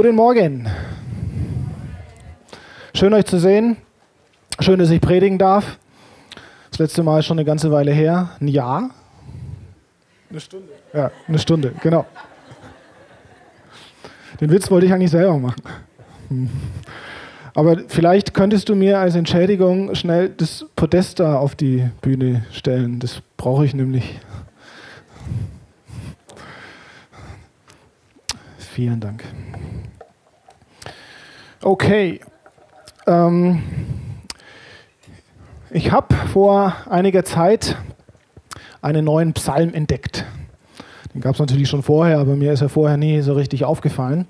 Guten Morgen. Schön euch zu sehen. Schön, dass ich predigen darf. Das letzte Mal ist schon eine ganze Weile her. Ein Jahr? Eine Stunde. Ja, eine Stunde, genau. Den Witz wollte ich eigentlich selber machen. Hm. Aber vielleicht könntest du mir als Entschädigung schnell das Podest da auf die Bühne stellen. Das brauche ich nämlich. Vielen Dank. Okay. Ähm, ich habe vor einiger Zeit einen neuen Psalm entdeckt. Den gab es natürlich schon vorher, aber mir ist er vorher nie so richtig aufgefallen.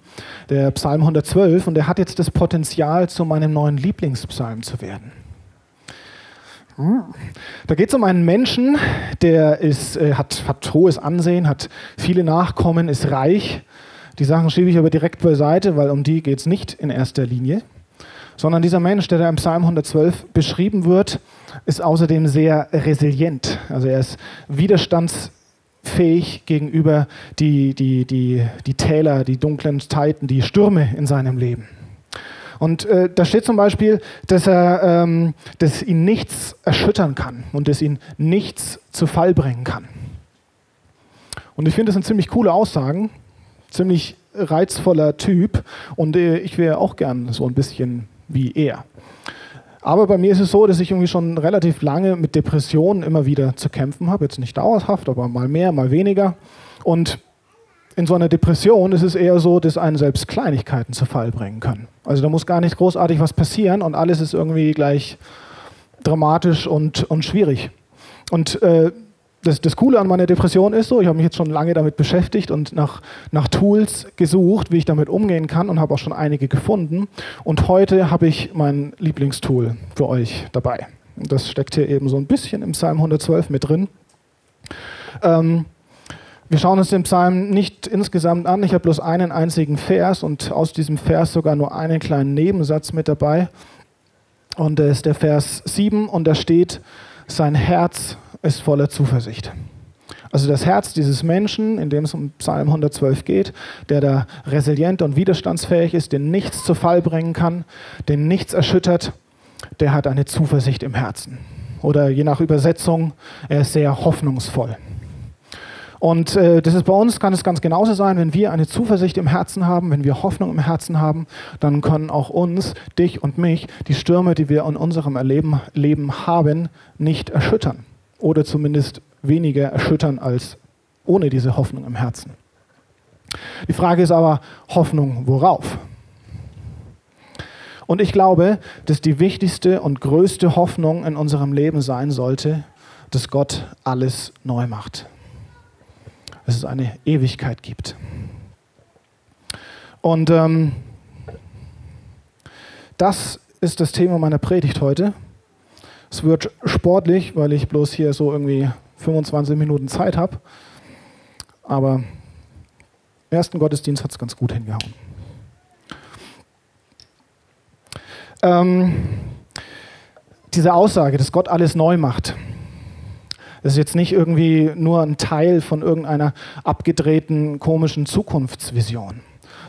Der Psalm 112 und der hat jetzt das Potenzial, zu meinem neuen Lieblingspsalm zu werden. Da geht es um einen Menschen, der ist, äh, hat, hat hohes Ansehen, hat viele Nachkommen, ist reich. Die Sachen schiebe ich aber direkt beiseite, weil um die geht es nicht in erster Linie. Sondern dieser Mensch, der da im Psalm 112 beschrieben wird, ist außerdem sehr resilient. Also er ist widerstands fähig gegenüber die, die, die, die Täler, die dunklen Zeiten, die Stürme in seinem Leben. Und äh, da steht zum Beispiel, dass, er, ähm, dass ihn nichts erschüttern kann und dass ihn nichts zu Fall bringen kann. Und ich finde, das sind ziemlich coole Aussagen, ziemlich reizvoller Typ und äh, ich wäre auch gern so ein bisschen wie er. Aber bei mir ist es so, dass ich irgendwie schon relativ lange mit Depressionen immer wieder zu kämpfen habe. Jetzt nicht dauerhaft, aber mal mehr, mal weniger. Und in so einer Depression ist es eher so, dass einen selbst Kleinigkeiten zu Fall bringen können. Also da muss gar nicht großartig was passieren und alles ist irgendwie gleich dramatisch und, und schwierig. Und äh, das, das Coole an meiner Depression ist so, ich habe mich jetzt schon lange damit beschäftigt und nach, nach Tools gesucht, wie ich damit umgehen kann und habe auch schon einige gefunden. Und heute habe ich mein Lieblingstool für euch dabei. Das steckt hier eben so ein bisschen im Psalm 112 mit drin. Ähm, wir schauen uns den Psalm nicht insgesamt an. Ich habe bloß einen einzigen Vers und aus diesem Vers sogar nur einen kleinen Nebensatz mit dabei. Und das ist der Vers 7 und da steht, sein Herz ist voller Zuversicht. Also das Herz dieses Menschen, in dem es um Psalm 112 geht, der da resilient und widerstandsfähig ist, den nichts zu Fall bringen kann, den nichts erschüttert, der hat eine Zuversicht im Herzen. Oder je nach Übersetzung, er ist sehr hoffnungsvoll. Und äh, das ist bei uns, kann es ganz genauso sein, wenn wir eine Zuversicht im Herzen haben, wenn wir Hoffnung im Herzen haben, dann können auch uns, dich und mich, die Stürme, die wir in unserem Erleben, Leben haben, nicht erschüttern oder zumindest weniger erschüttern als ohne diese Hoffnung im Herzen. Die Frage ist aber, Hoffnung worauf? Und ich glaube, dass die wichtigste und größte Hoffnung in unserem Leben sein sollte, dass Gott alles neu macht. Dass es eine Ewigkeit gibt. Und ähm, das ist das Thema meiner Predigt heute. Es wird sportlich, weil ich bloß hier so irgendwie 25 Minuten Zeit habe. Aber im ersten Gottesdienst hat es ganz gut hingehauen. Ähm, diese Aussage, dass Gott alles neu macht, das ist jetzt nicht irgendwie nur ein Teil von irgendeiner abgedrehten, komischen Zukunftsvision,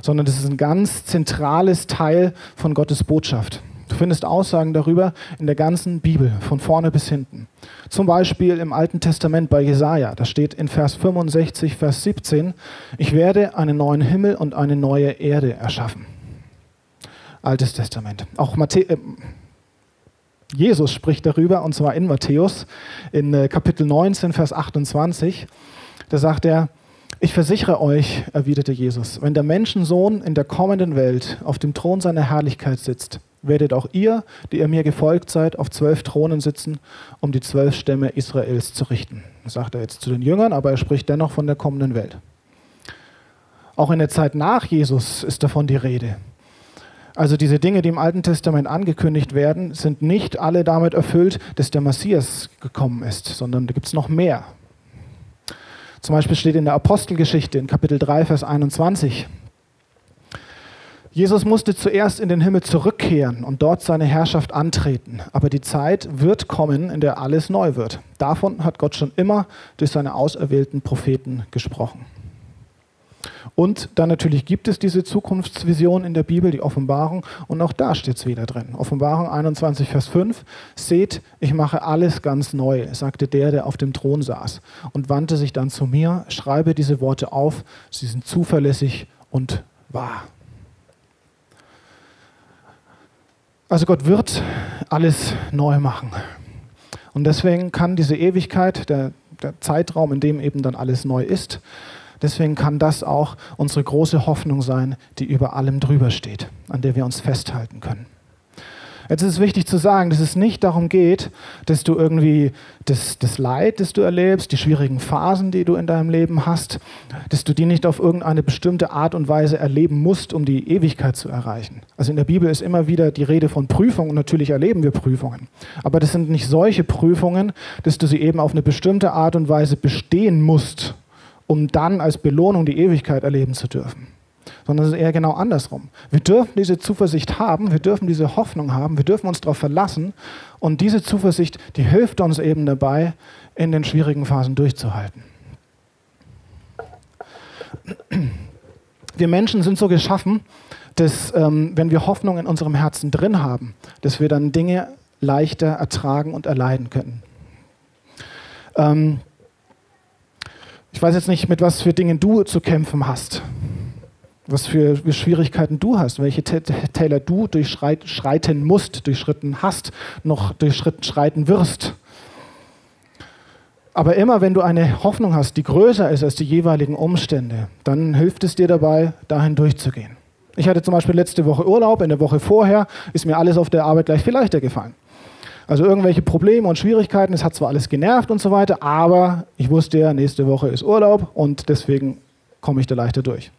sondern das ist ein ganz zentrales Teil von Gottes Botschaft. Du findest Aussagen darüber in der ganzen Bibel, von vorne bis hinten. Zum Beispiel im Alten Testament bei Jesaja. Da steht in Vers 65, Vers 17: Ich werde einen neuen Himmel und eine neue Erde erschaffen. Altes Testament. Auch Matthä äh, Jesus spricht darüber, und zwar in Matthäus, in äh, Kapitel 19, Vers 28. Da sagt er, ich versichere euch, erwiderte Jesus, wenn der Menschensohn in der kommenden Welt auf dem Thron seiner Herrlichkeit sitzt, werdet auch ihr, die ihr mir gefolgt seid, auf zwölf Thronen sitzen, um die zwölf Stämme Israels zu richten. Das sagt er jetzt zu den Jüngern, aber er spricht dennoch von der kommenden Welt. Auch in der Zeit nach Jesus ist davon die Rede. Also diese Dinge, die im Alten Testament angekündigt werden, sind nicht alle damit erfüllt, dass der Messias gekommen ist, sondern da gibt es noch mehr. Zum Beispiel steht in der Apostelgeschichte in Kapitel 3, Vers 21, Jesus musste zuerst in den Himmel zurückkehren und dort seine Herrschaft antreten. Aber die Zeit wird kommen, in der alles neu wird. Davon hat Gott schon immer durch seine auserwählten Propheten gesprochen. Und dann natürlich gibt es diese Zukunftsvision in der Bibel, die Offenbarung, und auch da steht es wieder drin. Offenbarung 21, Vers 5. Seht, ich mache alles ganz neu, sagte der, der auf dem Thron saß, und wandte sich dann zu mir, schreibe diese Worte auf, sie sind zuverlässig und wahr. Also Gott wird alles neu machen. Und deswegen kann diese Ewigkeit, der, der Zeitraum, in dem eben dann alles neu ist, deswegen kann das auch unsere große Hoffnung sein, die über allem drüber steht, an der wir uns festhalten können. Jetzt ist es wichtig zu sagen, dass es nicht darum geht, dass du irgendwie das, das Leid, das du erlebst, die schwierigen Phasen, die du in deinem Leben hast, dass du die nicht auf irgendeine bestimmte Art und Weise erleben musst, um die Ewigkeit zu erreichen. Also in der Bibel ist immer wieder die Rede von Prüfungen und natürlich erleben wir Prüfungen. Aber das sind nicht solche Prüfungen, dass du sie eben auf eine bestimmte Art und Weise bestehen musst, um dann als Belohnung die Ewigkeit erleben zu dürfen sondern es ist eher genau andersrum. Wir dürfen diese Zuversicht haben, wir dürfen diese Hoffnung haben, wir dürfen uns darauf verlassen und diese Zuversicht, die hilft uns eben dabei, in den schwierigen Phasen durchzuhalten. Wir Menschen sind so geschaffen, dass ähm, wenn wir Hoffnung in unserem Herzen drin haben, dass wir dann Dinge leichter ertragen und erleiden können. Ähm, ich weiß jetzt nicht, mit was für Dingen du zu kämpfen hast was für, Schwierigkeiten du hast, welche Täler du durchschreiten musst, durchschritten hast, noch durchschreiten wirst. Aber immer wenn du eine Hoffnung hast, die größer ist als die jeweiligen Umstände, dann hilft es dir dabei, dahin durchzugehen. Ich hatte zum Beispiel letzte Woche Urlaub, in der Woche vorher ist mir alles auf der Arbeit gleich viel leichter gefallen. Also irgendwelche Probleme und Schwierigkeiten, es hat zwar alles genervt und so weiter, aber ich wusste ja, nächste Woche ist Urlaub und deswegen komme ich da leichter durch.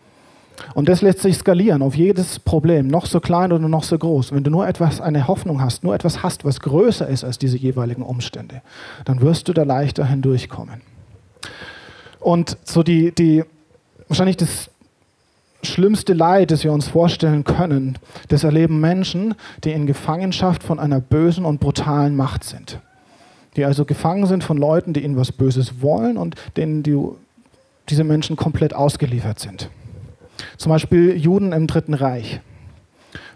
Und das lässt sich skalieren auf jedes Problem, noch so klein oder noch so groß. Wenn du nur etwas, eine Hoffnung hast, nur etwas hast, was größer ist als diese jeweiligen Umstände, dann wirst du da leichter hindurchkommen. Und so die, die wahrscheinlich das schlimmste Leid, das wir uns vorstellen können, das erleben Menschen, die in Gefangenschaft von einer bösen und brutalen Macht sind. Die also gefangen sind von Leuten, die ihnen was Böses wollen und denen die, diese Menschen komplett ausgeliefert sind. Zum Beispiel Juden im Dritten Reich.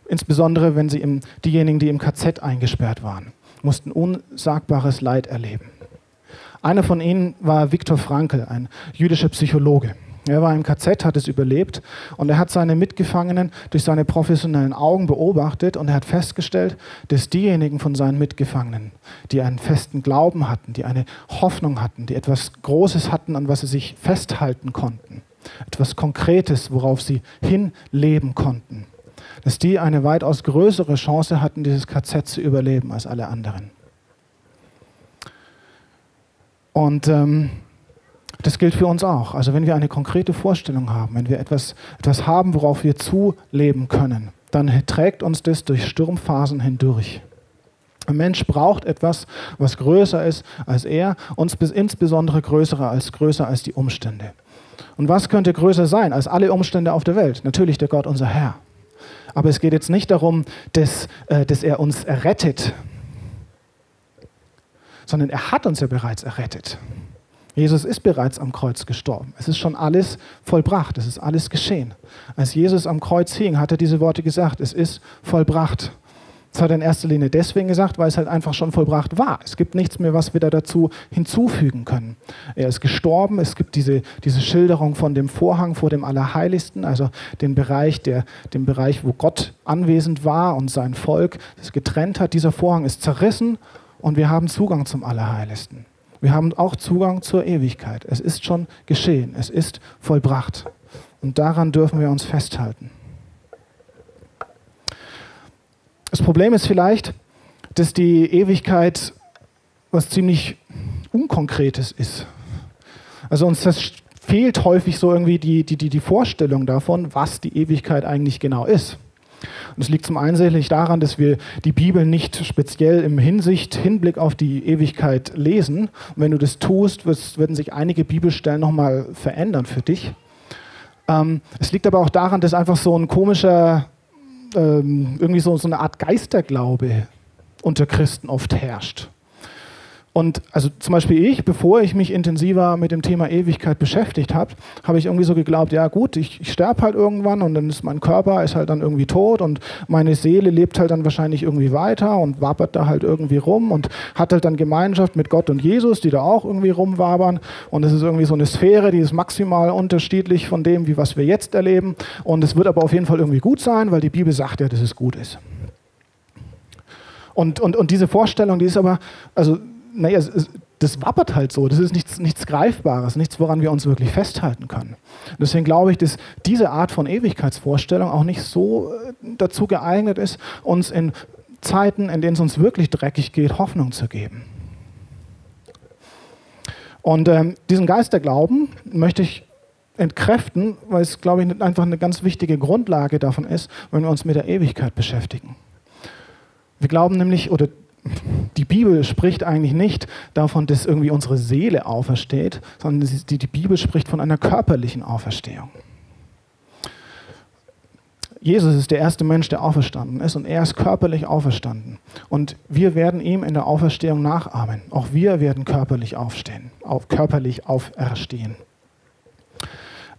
Insbesondere wenn sie im, diejenigen, die im KZ eingesperrt waren, mussten unsagbares Leid erleben. Einer von ihnen war Viktor Frankl, ein jüdischer Psychologe. Er war im KZ, hat es überlebt und er hat seine Mitgefangenen durch seine professionellen Augen beobachtet und er hat festgestellt, dass diejenigen von seinen Mitgefangenen, die einen festen Glauben hatten, die eine Hoffnung hatten, die etwas Großes hatten, an was sie sich festhalten konnten, etwas Konkretes, worauf sie hinleben konnten. Dass die eine weitaus größere Chance hatten, dieses KZ zu überleben als alle anderen. Und ähm, das gilt für uns auch. Also wenn wir eine konkrete Vorstellung haben, wenn wir etwas, etwas haben, worauf wir zuleben können, dann trägt uns das durch Sturmphasen hindurch. Ein Mensch braucht etwas, was größer ist als er und insbesondere größer als, größer als die Umstände. Und was könnte größer sein als alle Umstände auf der Welt? Natürlich der Gott, unser Herr. Aber es geht jetzt nicht darum, dass, äh, dass er uns errettet, sondern er hat uns ja bereits errettet. Jesus ist bereits am Kreuz gestorben. Es ist schon alles vollbracht, es ist alles geschehen. Als Jesus am Kreuz hing, hat er diese Worte gesagt, es ist vollbracht. Das hat er in erster Linie deswegen gesagt, weil es halt einfach schon vollbracht war. Es gibt nichts mehr, was wir da dazu hinzufügen können. Er ist gestorben. Es gibt diese, diese Schilderung von dem Vorhang vor dem Allerheiligsten, also den Bereich, der, den Bereich, wo Gott anwesend war und sein Volk das getrennt hat. Dieser Vorhang ist zerrissen und wir haben Zugang zum Allerheiligsten. Wir haben auch Zugang zur Ewigkeit. Es ist schon geschehen. Es ist vollbracht. Und daran dürfen wir uns festhalten. Das Problem ist vielleicht, dass die Ewigkeit was ziemlich Unkonkretes ist. Also uns das fehlt häufig so irgendwie die, die, die, die Vorstellung davon, was die Ewigkeit eigentlich genau ist. Und es liegt zum einen sicherlich daran, dass wir die Bibel nicht speziell im Hinsicht, Hinblick auf die Ewigkeit lesen. Und wenn du das tust, werden sich einige Bibelstellen nochmal verändern für dich. Ähm, es liegt aber auch daran, dass einfach so ein komischer ähm, irgendwie so, so eine Art Geisterglaube unter Christen oft herrscht. Und also zum Beispiel ich, bevor ich mich intensiver mit dem Thema Ewigkeit beschäftigt habe, habe ich irgendwie so geglaubt, ja gut, ich, ich sterbe halt irgendwann und dann ist mein Körper ist halt dann irgendwie tot und meine Seele lebt halt dann wahrscheinlich irgendwie weiter und wabert da halt irgendwie rum und hat halt dann Gemeinschaft mit Gott und Jesus, die da auch irgendwie rumwabern. Und es ist irgendwie so eine Sphäre, die ist maximal unterschiedlich von dem, wie was wir jetzt erleben. Und es wird aber auf jeden Fall irgendwie gut sein, weil die Bibel sagt ja, dass es gut ist. Und, und, und diese Vorstellung, die ist aber, also naja, das wappert halt so. Das ist nichts, nichts Greifbares, nichts, woran wir uns wirklich festhalten können. Deswegen glaube ich, dass diese Art von Ewigkeitsvorstellung auch nicht so äh, dazu geeignet ist, uns in Zeiten, in denen es uns wirklich dreckig geht, Hoffnung zu geben. Und ähm, diesen Geist der Glauben möchte ich entkräften, weil es, glaube ich, einfach eine ganz wichtige Grundlage davon ist, wenn wir uns mit der Ewigkeit beschäftigen. Wir glauben nämlich, oder die Bibel spricht eigentlich nicht davon, dass irgendwie unsere Seele aufersteht, sondern die, die Bibel spricht von einer körperlichen Auferstehung. Jesus ist der erste Mensch, der auferstanden ist und er ist körperlich auferstanden. Und wir werden ihm in der Auferstehung nachahmen. Auch wir werden körperlich aufstehen, auf, körperlich auferstehen.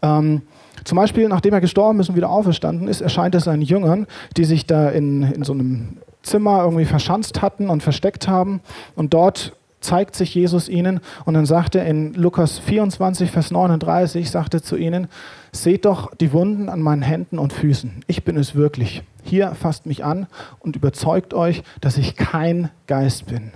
Ähm, zum Beispiel, nachdem er gestorben ist und wieder auferstanden ist, erscheint er seinen Jüngern, die sich da in, in so einem Zimmer irgendwie verschanzt hatten und versteckt haben. Und dort zeigt sich Jesus ihnen und dann sagt er in Lukas 24, Vers 39, sagt er zu ihnen, seht doch die Wunden an meinen Händen und Füßen. Ich bin es wirklich. Hier fasst mich an und überzeugt euch, dass ich kein Geist bin.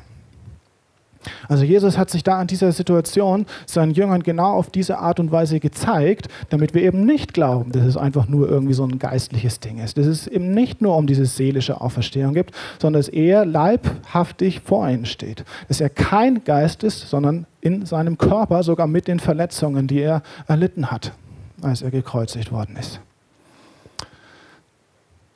Also Jesus hat sich da in dieser Situation seinen Jüngern genau auf diese Art und Weise gezeigt, damit wir eben nicht glauben, dass es einfach nur irgendwie so ein geistliches Ding ist. Dass es eben nicht nur um diese seelische Auferstehung gibt, sondern dass er leibhaftig vor ihnen steht. Dass er kein Geist ist, sondern in seinem Körper sogar mit den Verletzungen, die er erlitten hat, als er gekreuzigt worden ist.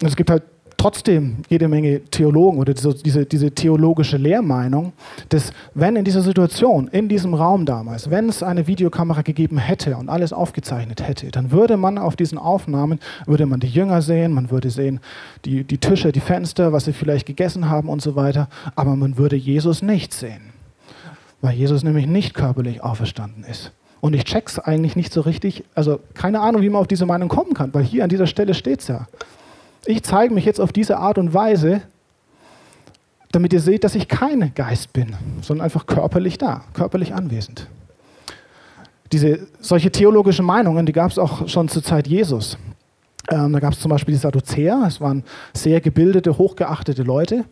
Es gibt halt trotzdem jede Menge Theologen oder diese, diese theologische Lehrmeinung, dass wenn in dieser Situation, in diesem Raum damals, wenn es eine Videokamera gegeben hätte und alles aufgezeichnet hätte, dann würde man auf diesen Aufnahmen, würde man die Jünger sehen, man würde sehen die, die Tische, die Fenster, was sie vielleicht gegessen haben und so weiter, aber man würde Jesus nicht sehen, weil Jesus nämlich nicht körperlich auferstanden ist. Und ich check's eigentlich nicht so richtig, also keine Ahnung, wie man auf diese Meinung kommen kann, weil hier an dieser Stelle steht es ja ich zeige mich jetzt auf diese Art und Weise, damit ihr seht, dass ich kein Geist bin, sondern einfach körperlich da, körperlich anwesend. Diese solche theologische Meinungen, die gab es auch schon zur Zeit Jesus. Ähm, da gab es zum Beispiel die Sadduzäer, es waren sehr gebildete, hochgeachtete Leute,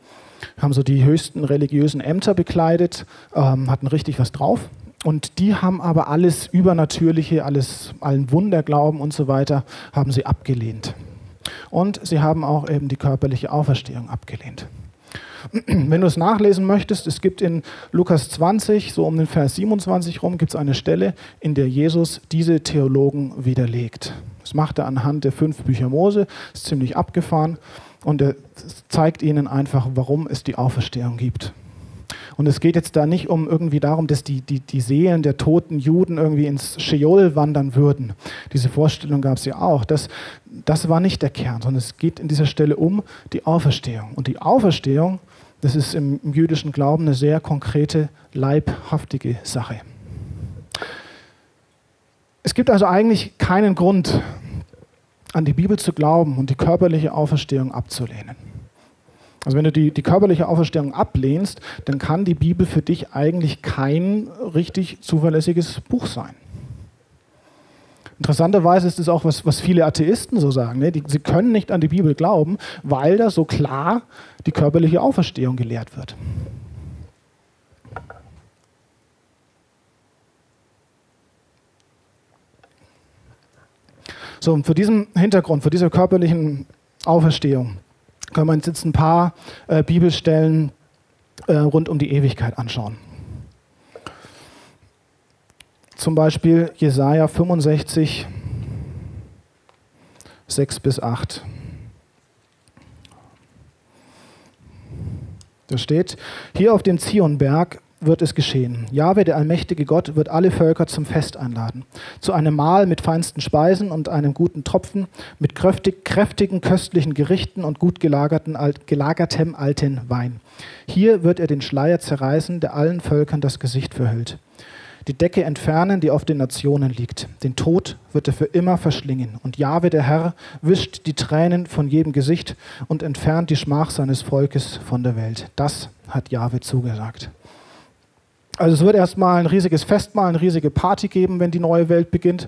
haben so die höchsten religiösen Ämter bekleidet, ähm, hatten richtig was drauf. Und die haben aber alles Übernatürliche, alles, allen Wunderglauben und so weiter, haben sie abgelehnt. Und sie haben auch eben die körperliche Auferstehung abgelehnt. Wenn du es nachlesen möchtest, es gibt in Lukas 20, so um den Vers 27 rum, gibt es eine Stelle, in der Jesus diese Theologen widerlegt. Das macht er anhand der fünf Bücher Mose, ist ziemlich abgefahren und er zeigt ihnen einfach, warum es die Auferstehung gibt. Und es geht jetzt da nicht um irgendwie darum, dass die, die, die Seelen der toten Juden irgendwie ins Sheol wandern würden. Diese Vorstellung gab es ja auch. Das, das war nicht der Kern, sondern es geht in dieser Stelle um die Auferstehung. Und die Auferstehung, das ist im jüdischen Glauben eine sehr konkrete, leibhaftige Sache. Es gibt also eigentlich keinen Grund, an die Bibel zu glauben und die körperliche Auferstehung abzulehnen. Also wenn du die, die körperliche Auferstehung ablehnst, dann kann die Bibel für dich eigentlich kein richtig zuverlässiges Buch sein. Interessanterweise ist es auch, was, was viele Atheisten so sagen. Ne? Die, sie können nicht an die Bibel glauben, weil da so klar die körperliche Auferstehung gelehrt wird. So, und vor diesem Hintergrund, vor dieser körperlichen Auferstehung, können wir uns jetzt ein paar äh, Bibelstellen äh, rund um die Ewigkeit anschauen. Zum Beispiel Jesaja 65, 6 bis 8. Da steht, hier auf dem Zionberg wird es geschehen. Jahwe, der allmächtige Gott, wird alle Völker zum Fest einladen. Zu einem Mahl mit feinsten Speisen und einem guten Tropfen, mit kräftig, kräftigen, köstlichen Gerichten und gut gelagerten, gelagertem alten Wein. Hier wird er den Schleier zerreißen, der allen Völkern das Gesicht verhüllt. Die Decke entfernen, die auf den Nationen liegt. Den Tod wird er für immer verschlingen. Und Jahwe, der Herr, wischt die Tränen von jedem Gesicht und entfernt die Schmach seines Volkes von der Welt. Das hat Jahwe zugesagt. Also es wird erstmal ein riesiges Festmahl, eine riesige Party geben, wenn die neue Welt beginnt.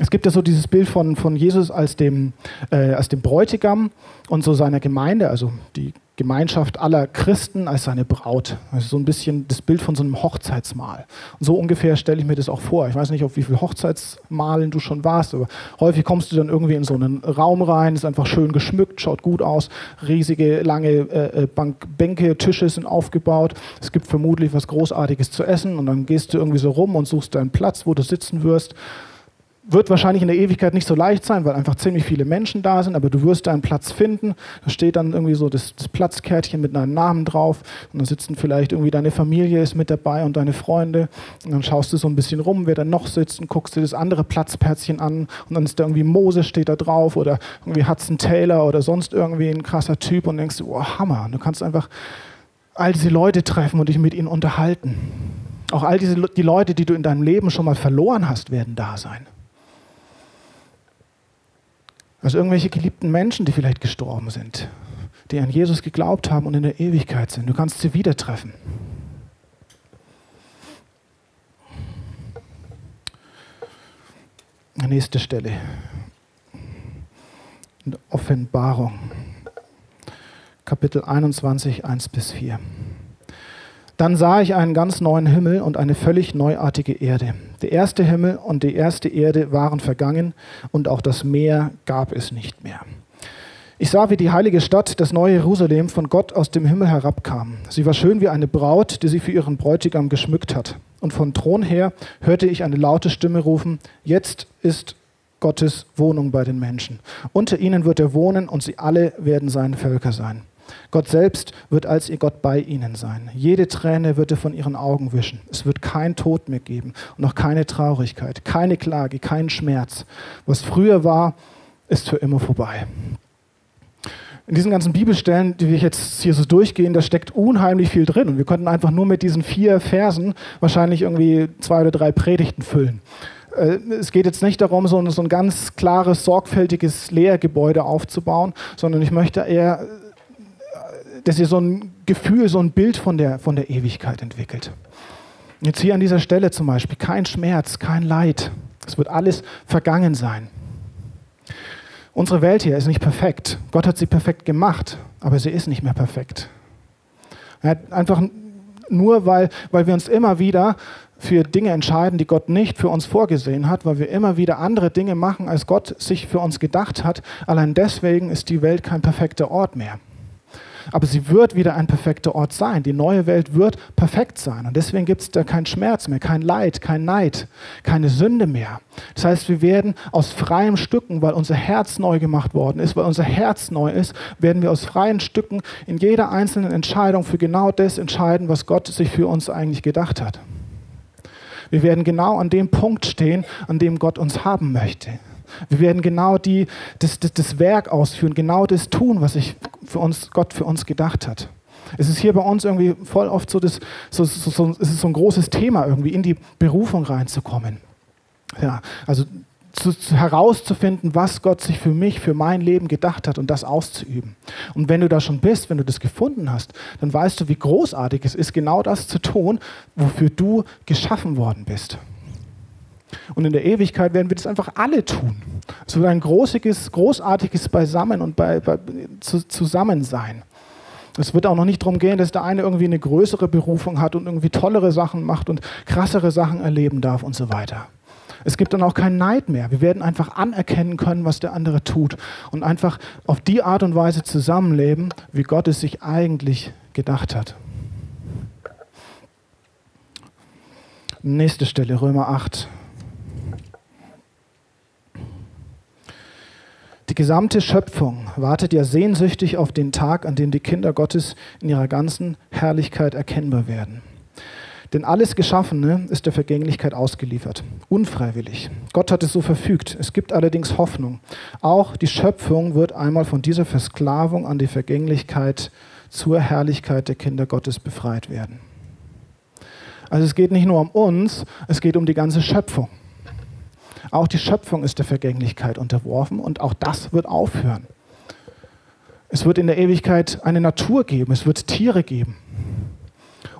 Es gibt ja so dieses Bild von, von Jesus als dem, äh, als dem Bräutigam und so seiner Gemeinde, also die Gemeinschaft aller Christen als seine Braut. Also so ein bisschen das Bild von so einem Hochzeitsmahl. Und so ungefähr stelle ich mir das auch vor. Ich weiß nicht, auf wie viele Hochzeitsmalen du schon warst, aber häufig kommst du dann irgendwie in so einen Raum rein, ist einfach schön geschmückt, schaut gut aus, riesige, lange äh, äh, Bank, Bänke, Tische sind aufgebaut. Es gibt vermutlich was Großartiges zu essen und dann gehst du irgendwie so rum und suchst deinen Platz, wo du sitzen wirst wird wahrscheinlich in der Ewigkeit nicht so leicht sein, weil einfach ziemlich viele Menschen da sind, aber du wirst deinen Platz finden. Da steht dann irgendwie so das, das Platzkärtchen mit deinem Namen drauf und dann sitzen vielleicht irgendwie deine Familie ist mit dabei und deine Freunde und dann schaust du so ein bisschen rum, wer da noch sitzt und guckst dir das andere Platzpärtchen an und dann ist da irgendwie Mose steht da drauf oder irgendwie Hudson Taylor oder sonst irgendwie ein krasser Typ und denkst, oh Hammer, du kannst einfach all diese Leute treffen und dich mit ihnen unterhalten. Auch all diese die Leute, die du in deinem Leben schon mal verloren hast, werden da sein. Also irgendwelche geliebten Menschen, die vielleicht gestorben sind, die an Jesus geglaubt haben und in der Ewigkeit sind. Du kannst sie wieder treffen. Nächste Stelle. Offenbarung. Kapitel 21, 1 bis 4. Dann sah ich einen ganz neuen Himmel und eine völlig neuartige Erde. Der erste Himmel und die erste Erde waren vergangen und auch das Meer gab es nicht mehr. Ich sah, wie die heilige Stadt, das neue Jerusalem, von Gott aus dem Himmel herabkam. Sie war schön wie eine Braut, die sie für ihren Bräutigam geschmückt hat. Und von Thron her hörte ich eine laute Stimme rufen, jetzt ist Gottes Wohnung bei den Menschen. Unter ihnen wird er wohnen und sie alle werden seine Völker sein. Gott selbst wird als ihr Gott bei ihnen sein. Jede Träne wird er von ihren Augen wischen. Es wird kein Tod mehr geben und auch keine Traurigkeit, keine Klage, kein Schmerz. Was früher war, ist für immer vorbei. In diesen ganzen Bibelstellen, die wir jetzt hier so durchgehen, da steckt unheimlich viel drin. Und wir könnten einfach nur mit diesen vier Versen wahrscheinlich irgendwie zwei oder drei Predigten füllen. Äh, es geht jetzt nicht darum, so ein, so ein ganz klares, sorgfältiges Lehrgebäude aufzubauen, sondern ich möchte eher dass ihr so ein Gefühl, so ein Bild von der, von der Ewigkeit entwickelt. Jetzt hier an dieser Stelle zum Beispiel kein Schmerz, kein Leid. Es wird alles vergangen sein. Unsere Welt hier ist nicht perfekt. Gott hat sie perfekt gemacht, aber sie ist nicht mehr perfekt. einfach nur, weil, weil wir uns immer wieder für Dinge entscheiden, die Gott nicht für uns vorgesehen hat, weil wir immer wieder andere Dinge machen, als Gott sich für uns gedacht hat. Allein deswegen ist die Welt kein perfekter Ort mehr. Aber sie wird wieder ein perfekter Ort sein. Die neue Welt wird perfekt sein. Und deswegen gibt es da keinen Schmerz mehr, kein Leid, kein Neid, keine Sünde mehr. Das heißt, wir werden aus freien Stücken, weil unser Herz neu gemacht worden ist, weil unser Herz neu ist, werden wir aus freien Stücken in jeder einzelnen Entscheidung für genau das entscheiden, was Gott sich für uns eigentlich gedacht hat. Wir werden genau an dem Punkt stehen, an dem Gott uns haben möchte. Wir werden genau die, das, das, das Werk ausführen, genau das tun, was sich für uns, Gott für uns gedacht hat. Es ist hier bei uns irgendwie voll oft so, das, so, so, so, es ist so ein großes Thema, irgendwie in die Berufung reinzukommen. Ja, also zu, zu, herauszufinden, was Gott sich für mich, für mein Leben gedacht hat und das auszuüben. Und wenn du da schon bist, wenn du das gefunden hast, dann weißt du, wie großartig es ist, genau das zu tun, wofür du geschaffen worden bist. Und in der Ewigkeit werden wir das einfach alle tun. Es wird ein großiges, großartiges Beisammen und bei, bei, zu, Zusammensein. Es wird auch noch nicht darum gehen, dass der eine irgendwie eine größere Berufung hat und irgendwie tollere Sachen macht und krassere Sachen erleben darf und so weiter. Es gibt dann auch keinen Neid mehr. Wir werden einfach anerkennen können, was der andere tut und einfach auf die Art und Weise zusammenleben, wie Gott es sich eigentlich gedacht hat. Nächste Stelle, Römer 8, Die gesamte Schöpfung wartet ja sehnsüchtig auf den Tag, an dem die Kinder Gottes in ihrer ganzen Herrlichkeit erkennbar werden. Denn alles Geschaffene ist der Vergänglichkeit ausgeliefert, unfreiwillig. Gott hat es so verfügt. Es gibt allerdings Hoffnung. Auch die Schöpfung wird einmal von dieser Versklavung an die Vergänglichkeit zur Herrlichkeit der Kinder Gottes befreit werden. Also es geht nicht nur um uns, es geht um die ganze Schöpfung. Auch die Schöpfung ist der Vergänglichkeit unterworfen und auch das wird aufhören. Es wird in der Ewigkeit eine Natur geben, es wird Tiere geben.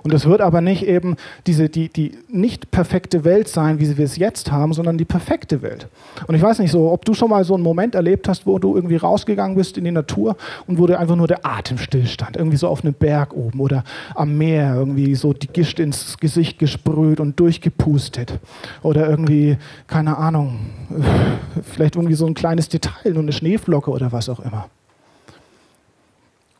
Und es wird aber nicht eben diese, die, die nicht perfekte Welt sein, wie wir es jetzt haben, sondern die perfekte Welt. Und ich weiß nicht so, ob du schon mal so einen Moment erlebt hast, wo du irgendwie rausgegangen bist in die Natur und wo dir einfach nur der Atem stillstand. Irgendwie so auf einem Berg oben oder am Meer, irgendwie so die Gischt ins Gesicht gesprüht und durchgepustet. Oder irgendwie, keine Ahnung, vielleicht irgendwie so ein kleines Detail, nur eine Schneeflocke oder was auch immer.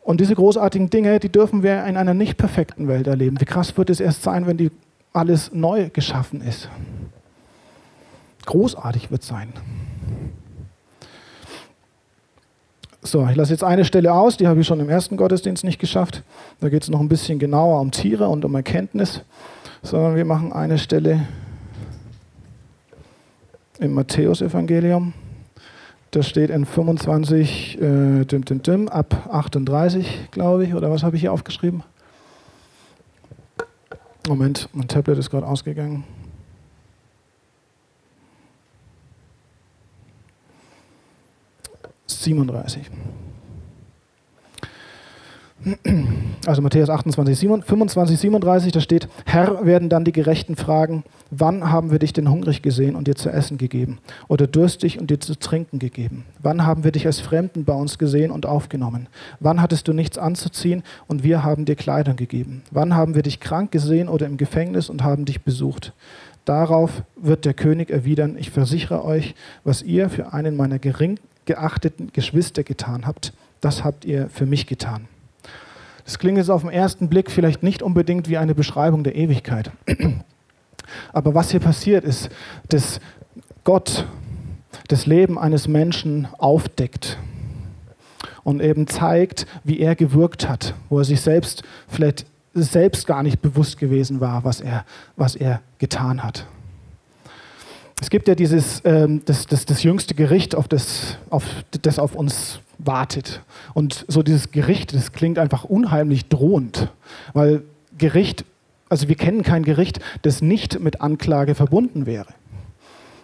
Und diese großartigen Dinge, die dürfen wir in einer nicht perfekten Welt erleben. Wie krass wird es erst sein, wenn die alles neu geschaffen ist? Großartig wird es sein. So, ich lasse jetzt eine Stelle aus, die habe ich schon im ersten Gottesdienst nicht geschafft. Da geht es noch ein bisschen genauer um Tiere und um Erkenntnis, sondern wir machen eine Stelle im Matthäusevangelium. Das steht in 25, äh, dim, dim, dim, ab 38, glaube ich, oder was habe ich hier aufgeschrieben? Moment, mein Tablet ist gerade ausgegangen. Siebenunddreißig. Also Matthäus 28, 25, 37, da steht, Herr, werden dann die Gerechten fragen, wann haben wir dich denn hungrig gesehen und dir zu essen gegeben oder durstig und dir zu trinken gegeben? Wann haben wir dich als Fremden bei uns gesehen und aufgenommen? Wann hattest du nichts anzuziehen und wir haben dir Kleidung gegeben? Wann haben wir dich krank gesehen oder im Gefängnis und haben dich besucht? Darauf wird der König erwidern, ich versichere euch, was ihr für einen meiner gering geachteten Geschwister getan habt, das habt ihr für mich getan. Das klingt jetzt auf den ersten Blick vielleicht nicht unbedingt wie eine Beschreibung der Ewigkeit. Aber was hier passiert ist, dass Gott das Leben eines Menschen aufdeckt und eben zeigt, wie er gewirkt hat, wo er sich selbst vielleicht selbst gar nicht bewusst gewesen war, was er, was er getan hat. Es gibt ja dieses, ähm, das, das, das jüngste Gericht, auf das, auf, das auf uns wartet. Und so dieses Gericht, das klingt einfach unheimlich drohend, weil Gericht, also wir kennen kein Gericht, das nicht mit Anklage verbunden wäre.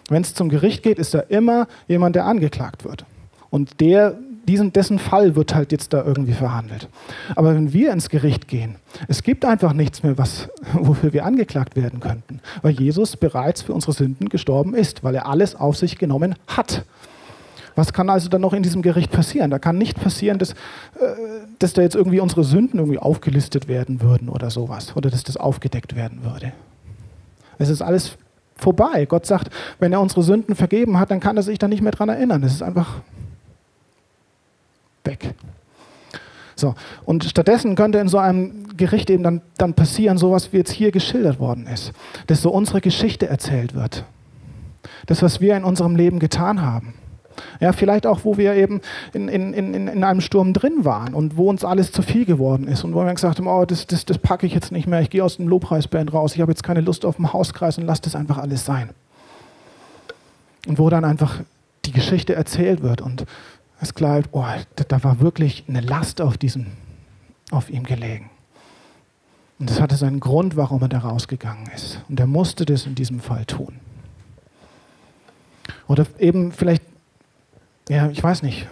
Wenn es zum Gericht geht, ist da immer jemand, der angeklagt wird. Und der, diesen, dessen Fall wird halt jetzt da irgendwie verhandelt. Aber wenn wir ins Gericht gehen, es gibt einfach nichts mehr, was, wofür wir angeklagt werden könnten, weil Jesus bereits für unsere Sünden gestorben ist, weil er alles auf sich genommen hat. Was kann also dann noch in diesem Gericht passieren? Da kann nicht passieren, dass, äh, dass da jetzt irgendwie unsere Sünden irgendwie aufgelistet werden würden oder sowas. Oder dass das aufgedeckt werden würde. Es ist alles vorbei. Gott sagt, wenn er unsere Sünden vergeben hat, dann kann er sich da nicht mehr dran erinnern. Es ist einfach weg. So, und stattdessen könnte in so einem Gericht eben dann, dann passieren, sowas wie jetzt hier geschildert worden ist, dass so unsere Geschichte erzählt wird. Das, was wir in unserem Leben getan haben. Ja, vielleicht auch, wo wir eben in, in, in, in einem Sturm drin waren und wo uns alles zu viel geworden ist und wo wir gesagt haben, oh, das, das, das packe ich jetzt nicht mehr, ich gehe aus dem Lobpreisband raus, ich habe jetzt keine Lust auf den Hauskreis und lasse das einfach alles sein. Und wo dann einfach die Geschichte erzählt wird und es bleibt, oh, da war wirklich eine Last auf, diesem, auf ihm gelegen. Und das hatte seinen Grund, warum er da rausgegangen ist. Und er musste das in diesem Fall tun. Oder eben vielleicht ja, ich weiß nicht,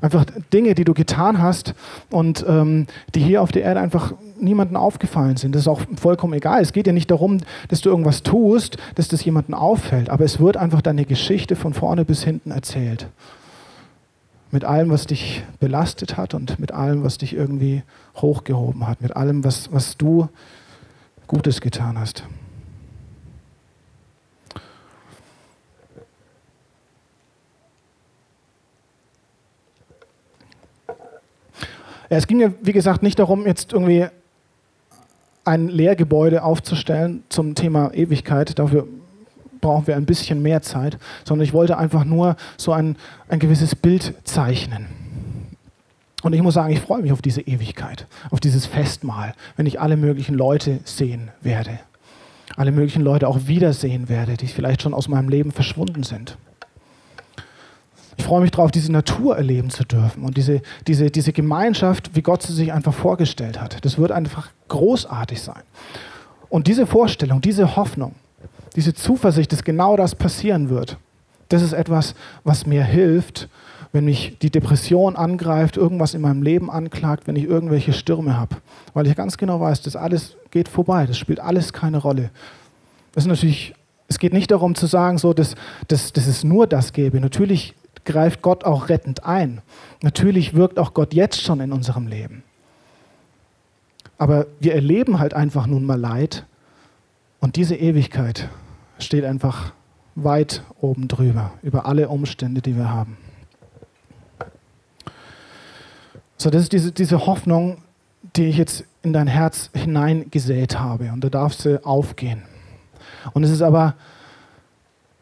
einfach Dinge, die du getan hast und ähm, die hier auf der Erde einfach niemandem aufgefallen sind. Das ist auch vollkommen egal. Es geht ja nicht darum, dass du irgendwas tust, dass das jemandem auffällt, aber es wird einfach deine Geschichte von vorne bis hinten erzählt. Mit allem, was dich belastet hat und mit allem, was dich irgendwie hochgehoben hat, mit allem, was, was du Gutes getan hast. Es ging ja, wie gesagt, nicht darum, jetzt irgendwie ein Lehrgebäude aufzustellen zum Thema Ewigkeit. Dafür brauchen wir ein bisschen mehr Zeit, sondern ich wollte einfach nur so ein, ein gewisses Bild zeichnen. Und ich muss sagen, ich freue mich auf diese Ewigkeit, auf dieses Festmahl, wenn ich alle möglichen Leute sehen werde. alle möglichen Leute auch wiedersehen werde, die vielleicht schon aus meinem Leben verschwunden sind. Ich freue mich darauf, diese Natur erleben zu dürfen und diese, diese, diese Gemeinschaft, wie Gott sie sich einfach vorgestellt hat. Das wird einfach großartig sein. Und diese Vorstellung, diese Hoffnung, diese Zuversicht, dass genau das passieren wird, das ist etwas, was mir hilft, wenn mich die Depression angreift, irgendwas in meinem Leben anklagt, wenn ich irgendwelche Stürme habe. Weil ich ganz genau weiß, das alles geht vorbei, das spielt alles keine Rolle. Das ist natürlich, es geht nicht darum zu sagen, so, dass, dass, dass es nur das gäbe. Natürlich greift Gott auch rettend ein. Natürlich wirkt auch Gott jetzt schon in unserem Leben. Aber wir erleben halt einfach nun mal Leid und diese Ewigkeit steht einfach weit oben drüber, über alle Umstände, die wir haben. So, das ist diese, diese Hoffnung, die ich jetzt in dein Herz hineingesät habe und da darfst du aufgehen. Und es ist aber,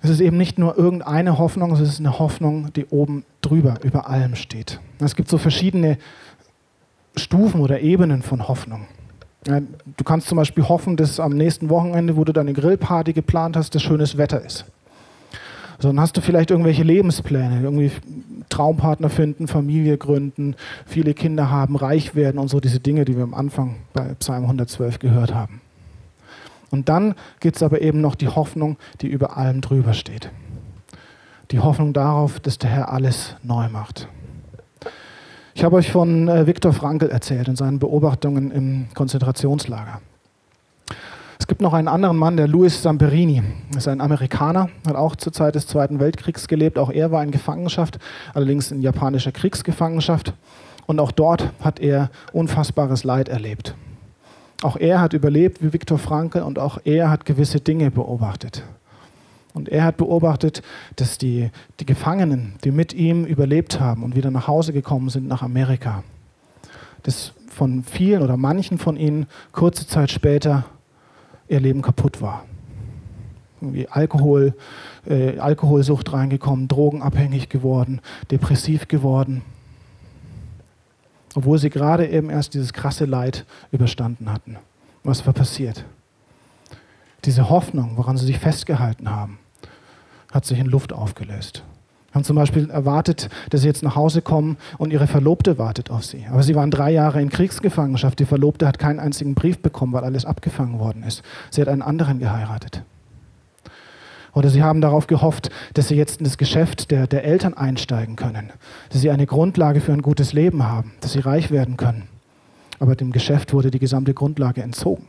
es ist eben nicht nur irgendeine Hoffnung, es ist eine Hoffnung, die oben drüber, über allem steht. Es gibt so verschiedene Stufen oder Ebenen von Hoffnung. Du kannst zum Beispiel hoffen, dass am nächsten Wochenende, wo du deine Grillparty geplant hast, das schönes Wetter ist. So, dann hast du vielleicht irgendwelche Lebenspläne, irgendwie Traumpartner finden, Familie gründen, viele Kinder haben, reich werden und so diese Dinge, die wir am Anfang bei Psalm 112 gehört haben. Und dann gibt es aber eben noch die Hoffnung, die über allem drüber steht. Die Hoffnung darauf, dass der Herr alles neu macht. Ich habe euch von äh, Viktor Frankl erzählt und seinen Beobachtungen im Konzentrationslager. Es gibt noch einen anderen Mann, der Louis Samperini. Ist ein Amerikaner, hat auch zur Zeit des Zweiten Weltkriegs gelebt. Auch er war in Gefangenschaft, allerdings in japanischer Kriegsgefangenschaft. Und auch dort hat er unfassbares Leid erlebt. Auch er hat überlebt wie Viktor Frankl und auch er hat gewisse Dinge beobachtet. Und er hat beobachtet, dass die, die Gefangenen, die mit ihm überlebt haben und wieder nach Hause gekommen sind nach Amerika, dass von vielen oder manchen von ihnen kurze Zeit später ihr Leben kaputt war. Irgendwie Alkohol, äh, Alkoholsucht reingekommen, drogenabhängig geworden, depressiv geworden. Obwohl sie gerade eben erst dieses krasse Leid überstanden hatten. Was war passiert? Diese Hoffnung, woran sie sich festgehalten haben, hat sich in Luft aufgelöst. Sie haben zum Beispiel erwartet, dass sie jetzt nach Hause kommen und ihre Verlobte wartet auf sie. Aber sie waren drei Jahre in Kriegsgefangenschaft. Die Verlobte hat keinen einzigen Brief bekommen, weil alles abgefangen worden ist. Sie hat einen anderen geheiratet. Oder sie haben darauf gehofft, dass sie jetzt in das Geschäft der, der Eltern einsteigen können, dass sie eine Grundlage für ein gutes Leben haben, dass sie reich werden können. Aber dem Geschäft wurde die gesamte Grundlage entzogen.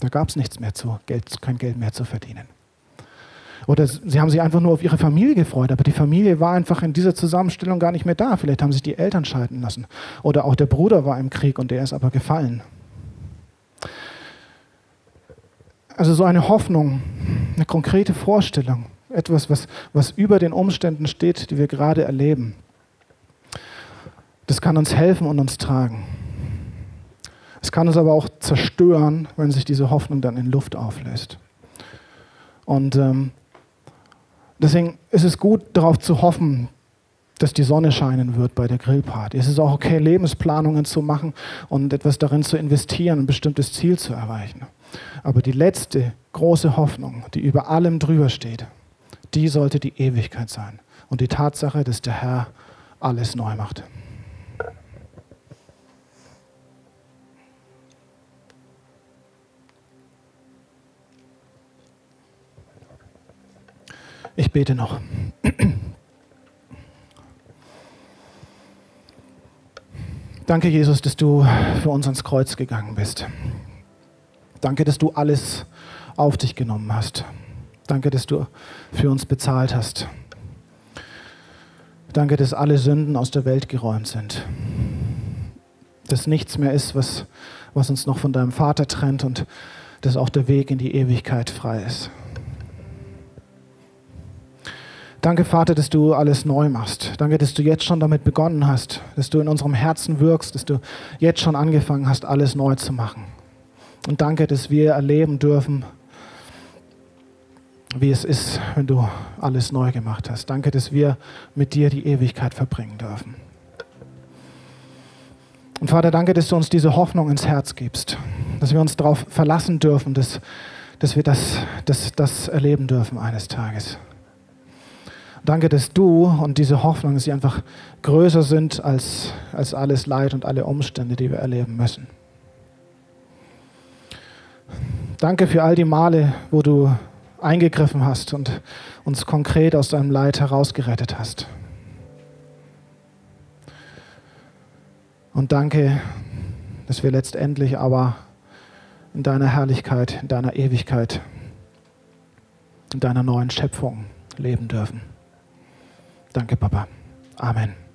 Da gab es nichts mehr zu, Geld, kein Geld mehr zu verdienen. Oder sie haben sich einfach nur auf ihre Familie gefreut, aber die Familie war einfach in dieser Zusammenstellung gar nicht mehr da. Vielleicht haben sich die Eltern scheiden lassen. Oder auch der Bruder war im Krieg und der ist aber gefallen. Also so eine Hoffnung, eine konkrete Vorstellung, etwas, was, was über den Umständen steht, die wir gerade erleben. Das kann uns helfen und uns tragen. Es kann uns aber auch zerstören, wenn sich diese Hoffnung dann in Luft auflöst. Und ähm, deswegen ist es gut, darauf zu hoffen, dass die Sonne scheinen wird bei der Grillparty. Es ist auch okay, Lebensplanungen zu machen und etwas darin zu investieren, ein bestimmtes Ziel zu erreichen. Aber die letzte große Hoffnung, die über allem drüber steht, die sollte die Ewigkeit sein. Und die Tatsache, dass der Herr alles neu macht. Ich bete noch. Danke, Jesus, dass du für uns ans Kreuz gegangen bist. Danke, dass du alles auf dich genommen hast. Danke, dass du für uns bezahlt hast. Danke, dass alle Sünden aus der Welt geräumt sind. Dass nichts mehr ist, was, was uns noch von deinem Vater trennt und dass auch der Weg in die Ewigkeit frei ist. Danke, Vater, dass du alles neu machst. Danke, dass du jetzt schon damit begonnen hast, dass du in unserem Herzen wirkst, dass du jetzt schon angefangen hast, alles neu zu machen. Und danke, dass wir erleben dürfen, wie es ist, wenn du alles neu gemacht hast. Danke, dass wir mit dir die Ewigkeit verbringen dürfen. Und Vater, danke, dass du uns diese Hoffnung ins Herz gibst, dass wir uns darauf verlassen dürfen, dass, dass wir das, das, das erleben dürfen eines Tages. Danke, dass du und diese Hoffnung, dass sie einfach größer sind als, als alles Leid und alle Umstände, die wir erleben müssen. Danke für all die Male, wo du eingegriffen hast und uns konkret aus deinem Leid herausgerettet hast. Und danke, dass wir letztendlich aber in deiner Herrlichkeit, in deiner Ewigkeit, in deiner neuen Schöpfung leben dürfen. Danke, Papa. Amen.